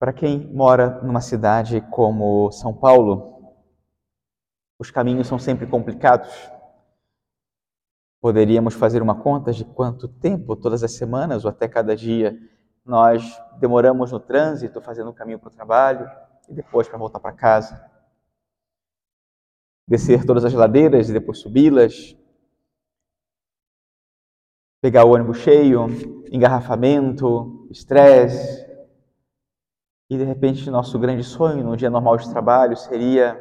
Para quem mora numa cidade como São Paulo, os caminhos são sempre complicados. Poderíamos fazer uma conta de quanto tempo, todas as semanas ou até cada dia, nós demoramos no trânsito fazendo o caminho para o trabalho e depois para voltar para casa. Descer todas as ladeiras e depois subi-las. Pegar o ônibus cheio, engarrafamento, estresse. E de repente, nosso grande sonho no dia normal de trabalho seria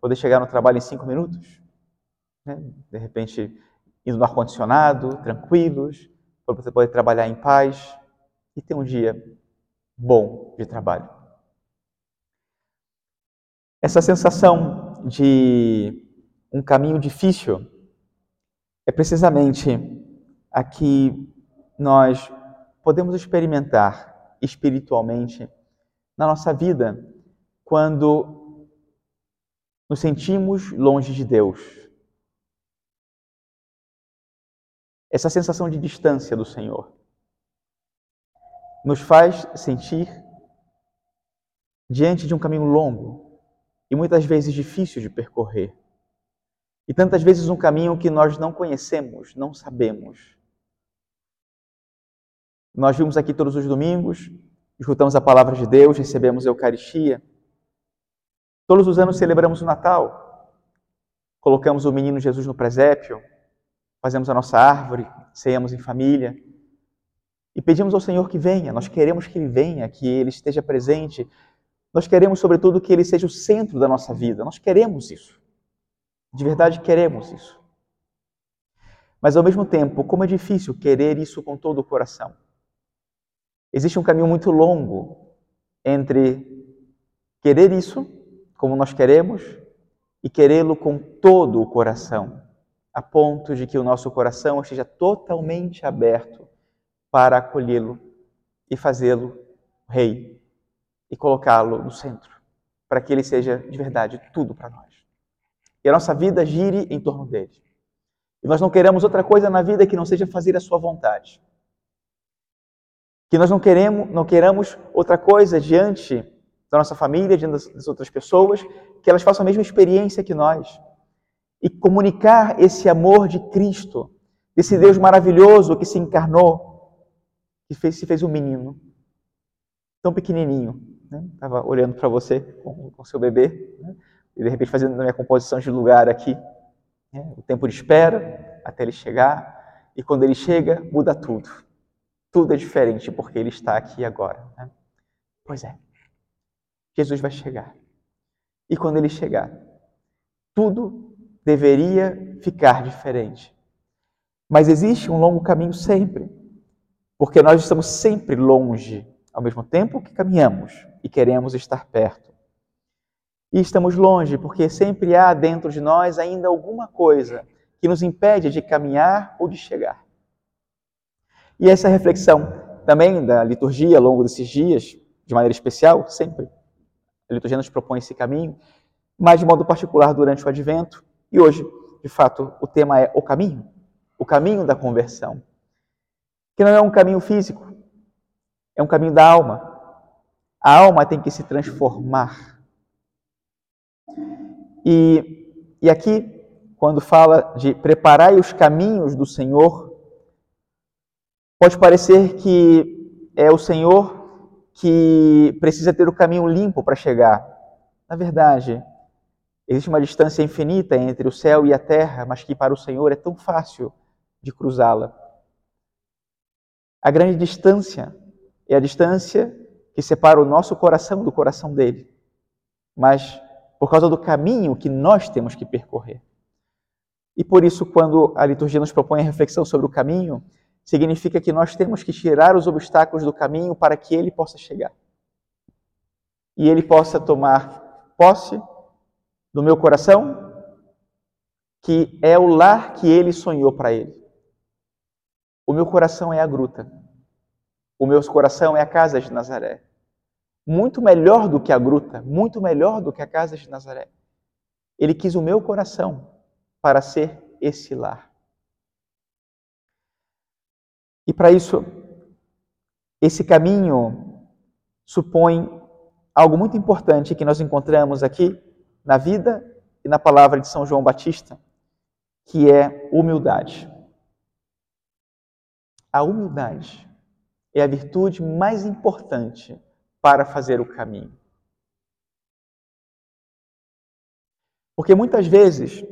poder chegar no trabalho em cinco minutos. Né? De repente, indo no ar-condicionado, tranquilos, para você poder trabalhar em paz e ter um dia bom de trabalho. Essa sensação de um caminho difícil é precisamente a que nós podemos experimentar espiritualmente na nossa vida quando nos sentimos longe de Deus. Essa sensação de distância do Senhor nos faz sentir diante de um caminho longo e muitas vezes difícil de percorrer. E tantas vezes um caminho que nós não conhecemos, não sabemos. Nós vimos aqui todos os domingos, escutamos a palavra de Deus, recebemos a Eucaristia. Todos os anos celebramos o Natal, colocamos o menino Jesus no presépio, fazemos a nossa árvore, ceamos em família e pedimos ao Senhor que venha. Nós queremos que Ele venha, que Ele esteja presente. Nós queremos, sobretudo, que Ele seja o centro da nossa vida. Nós queremos isso. De verdade, queremos isso. Mas, ao mesmo tempo, como é difícil querer isso com todo o coração. Existe um caminho muito longo entre querer isso, como nós queremos, e querê-lo com todo o coração, a ponto de que o nosso coração esteja totalmente aberto para acolhê-lo e fazê-lo rei e colocá-lo no centro, para que ele seja de verdade tudo para nós. E a nossa vida gire em torno dele. E nós não queremos outra coisa na vida que não seja fazer a sua vontade. Que nós não queremos, não queramos outra coisa diante da nossa família, diante das outras pessoas, que elas façam a mesma experiência que nós. E comunicar esse amor de Cristo, desse Deus maravilhoso que se encarnou, que fez, se fez um menino, tão pequenininho. Estava né? olhando para você com o seu bebê, né? e de repente fazendo a minha composição de lugar aqui. Né? O tempo de espera até ele chegar, e quando ele chega, muda tudo. Tudo é diferente porque ele está aqui agora. Né? Pois é, Jesus vai chegar. E quando ele chegar, tudo deveria ficar diferente. Mas existe um longo caminho sempre porque nós estamos sempre longe, ao mesmo tempo que caminhamos e queremos estar perto. E estamos longe porque sempre há dentro de nós ainda alguma coisa que nos impede de caminhar ou de chegar. E essa reflexão também da liturgia ao longo desses dias, de maneira especial, sempre. A liturgia nos propõe esse caminho, mas de modo particular durante o advento. E hoje, de fato, o tema é o caminho, o caminho da conversão que não é um caminho físico, é um caminho da alma. A alma tem que se transformar. E, e aqui, quando fala de preparar os caminhos do Senhor, pode parecer que é o Senhor que precisa ter o caminho limpo para chegar. Na verdade, existe uma distância infinita entre o céu e a terra, mas que para o Senhor é tão fácil de cruzá-la. A grande distância é a distância que separa o nosso coração do coração dele. Mas por causa do caminho que nós temos que percorrer. E por isso, quando a liturgia nos propõe a reflexão sobre o caminho, significa que nós temos que tirar os obstáculos do caminho para que ele possa chegar. E ele possa tomar posse do meu coração, que é o lar que ele sonhou para ele. O meu coração é a gruta. O meu coração é a casa de Nazaré. Muito melhor do que a gruta, muito melhor do que a casa de Nazaré. Ele quis o meu coração para ser esse lar. E para isso, esse caminho supõe algo muito importante que nós encontramos aqui na vida e na palavra de São João Batista, que é humildade. A humildade é a virtude mais importante para fazer o caminho. Porque muitas vezes,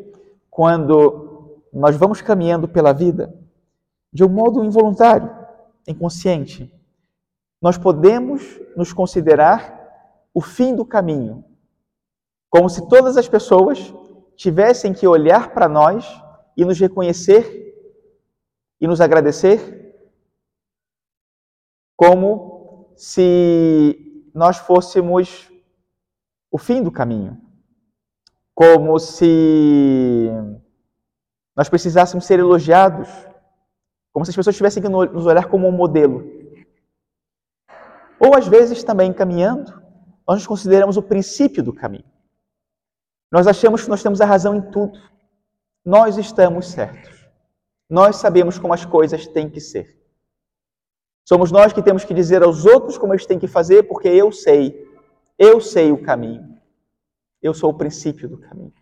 quando nós vamos caminhando pela vida, de um modo involuntário, inconsciente, nós podemos nos considerar o fim do caminho, como se todas as pessoas tivessem que olhar para nós e nos reconhecer e nos agradecer como se nós fôssemos o fim do caminho, como se nós precisássemos ser elogiados, como se as pessoas tivessem que nos olhar como um modelo. Ou às vezes também caminhando, nós nos consideramos o princípio do caminho. Nós achamos que nós temos a razão em tudo. Nós estamos certos. Nós sabemos como as coisas têm que ser. Somos nós que temos que dizer aos outros como eles têm que fazer, porque eu sei, eu sei o caminho. Eu sou o princípio do caminho.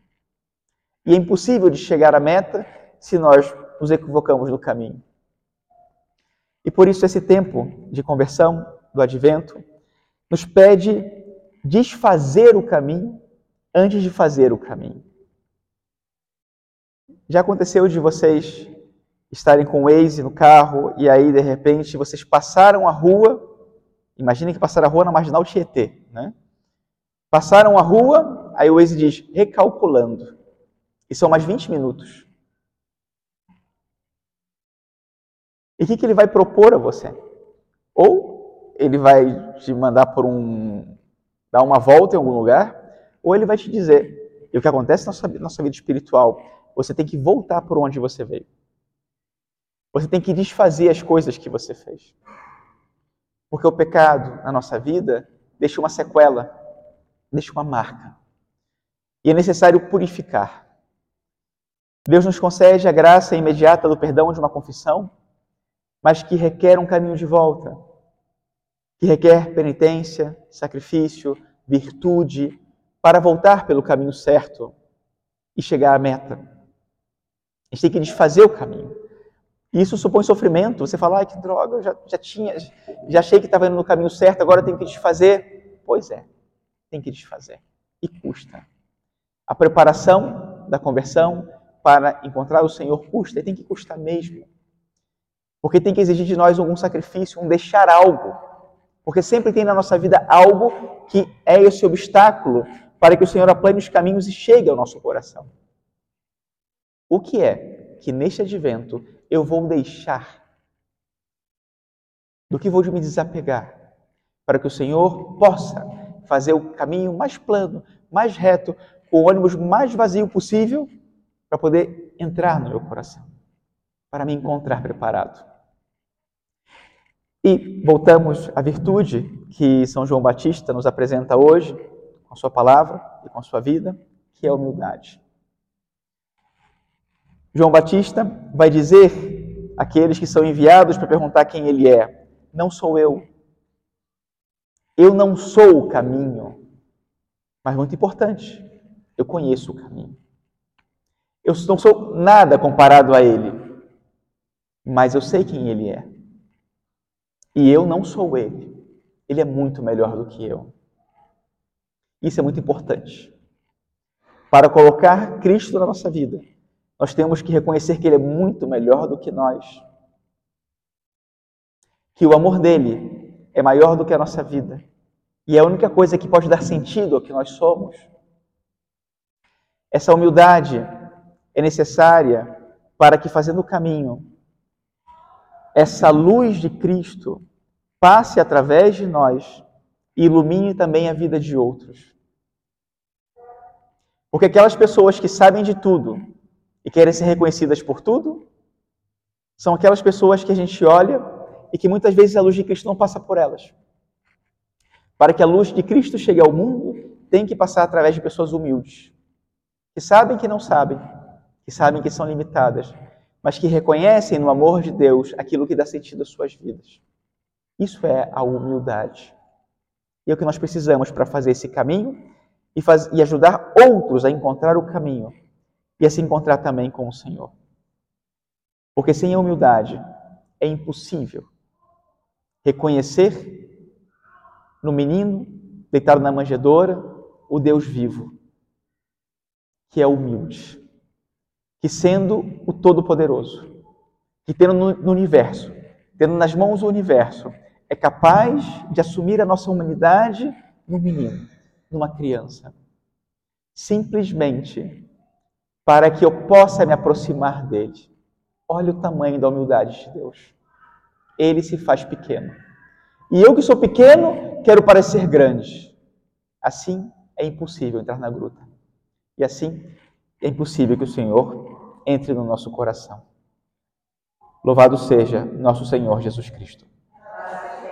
E é impossível de chegar à meta se nós nos equivocamos no caminho. E por isso esse tempo de conversão do advento nos pede desfazer o caminho antes de fazer o caminho. Já aconteceu de vocês estarem com o Waze no carro e aí, de repente, vocês passaram a rua. Imaginem que passaram a rua na marginal Tietê, né? Passaram a rua, aí o Waze diz, recalculando. E são mais 20 minutos. E o que, que ele vai propor a você? Ou ele vai te mandar por um. dar uma volta em algum lugar, ou ele vai te dizer. E o que acontece na nossa, na nossa vida espiritual? Você tem que voltar por onde você veio. Você tem que desfazer as coisas que você fez. Porque o pecado na nossa vida deixa uma sequela, deixa uma marca. E é necessário purificar. Deus nos concede a graça imediata do perdão de uma confissão, mas que requer um caminho de volta, que requer penitência, sacrifício, virtude, para voltar pelo caminho certo e chegar à meta. A gente tem que desfazer o caminho. Isso supõe sofrimento. Você fala, ai que droga, eu já, já tinha, já achei que estava indo no caminho certo, agora tenho que desfazer. Pois é, tem que desfazer. E custa. A preparação da conversão para encontrar o Senhor custa, e tem que custar mesmo. Porque tem que exigir de nós algum sacrifício, um deixar algo. Porque sempre tem na nossa vida algo que é esse obstáculo para que o Senhor aplane os caminhos e chegue ao nosso coração. O que é que neste advento eu vou deixar? Do que vou me desapegar? Para que o Senhor possa fazer o caminho mais plano, mais reto, com o ônibus mais vazio possível, para poder entrar no meu coração, para me encontrar preparado. E voltamos à virtude que São João Batista nos apresenta hoje, com a sua palavra e com a sua vida, que é a humildade. João Batista vai dizer àqueles que são enviados para perguntar quem ele é: Não sou eu. Eu não sou o caminho. Mas muito importante, eu conheço o caminho. Eu não sou nada comparado a ele, mas eu sei quem ele é. E eu não sou ele. Ele é muito melhor do que eu. Isso é muito importante. Para colocar Cristo na nossa vida nós temos que reconhecer que Ele é muito melhor do que nós. Que o amor dele é maior do que a nossa vida. E é a única coisa que pode dar sentido ao que nós somos. Essa humildade é necessária para que, fazendo o caminho, essa luz de Cristo passe através de nós e ilumine também a vida de outros. Porque aquelas pessoas que sabem de tudo, e querem ser reconhecidas por tudo, são aquelas pessoas que a gente olha e que muitas vezes a luz de Cristo não passa por elas. Para que a luz de Cristo chegue ao mundo, tem que passar através de pessoas humildes, que sabem que não sabem, que sabem que são limitadas, mas que reconhecem no amor de Deus aquilo que dá sentido às suas vidas. Isso é a humildade. E é o que nós precisamos para fazer esse caminho e, faz, e ajudar outros a encontrar o caminho e a se encontrar também com o Senhor. Porque sem a humildade é impossível reconhecer no menino deitado na manjedoura o Deus vivo, que é humilde, que sendo o Todo-Poderoso, que tendo no universo, tendo nas mãos o universo, é capaz de assumir a nossa humanidade no menino, numa criança. Simplesmente para que eu possa me aproximar dele. Olha o tamanho da humildade de Deus. Ele se faz pequeno. E eu que sou pequeno, quero parecer grande. Assim é impossível entrar na gruta. E assim é impossível que o Senhor entre no nosso coração. Louvado seja nosso Senhor Jesus Cristo.